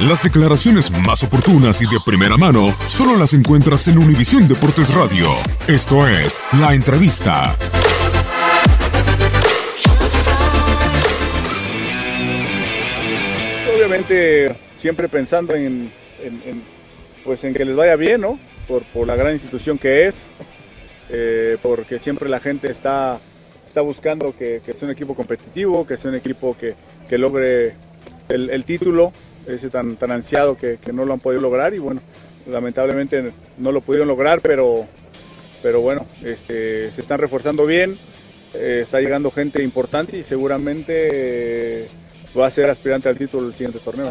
Las declaraciones más oportunas y de primera mano solo las encuentras en Univisión Deportes Radio. Esto es La Entrevista. Obviamente siempre pensando en, pues en que les vaya bien, ¿no? Por, la gran institución que es, eh, porque siempre la gente está, está buscando que, sea un equipo competitivo, que sea un equipo que, logre el título, ese tan, tan ansiado que, que no lo han podido lograr y bueno, lamentablemente no lo pudieron lograr, pero, pero bueno, este, se están reforzando bien, eh, está llegando gente importante y seguramente eh, va a ser aspirante al título el siguiente torneo.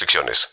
restricciones.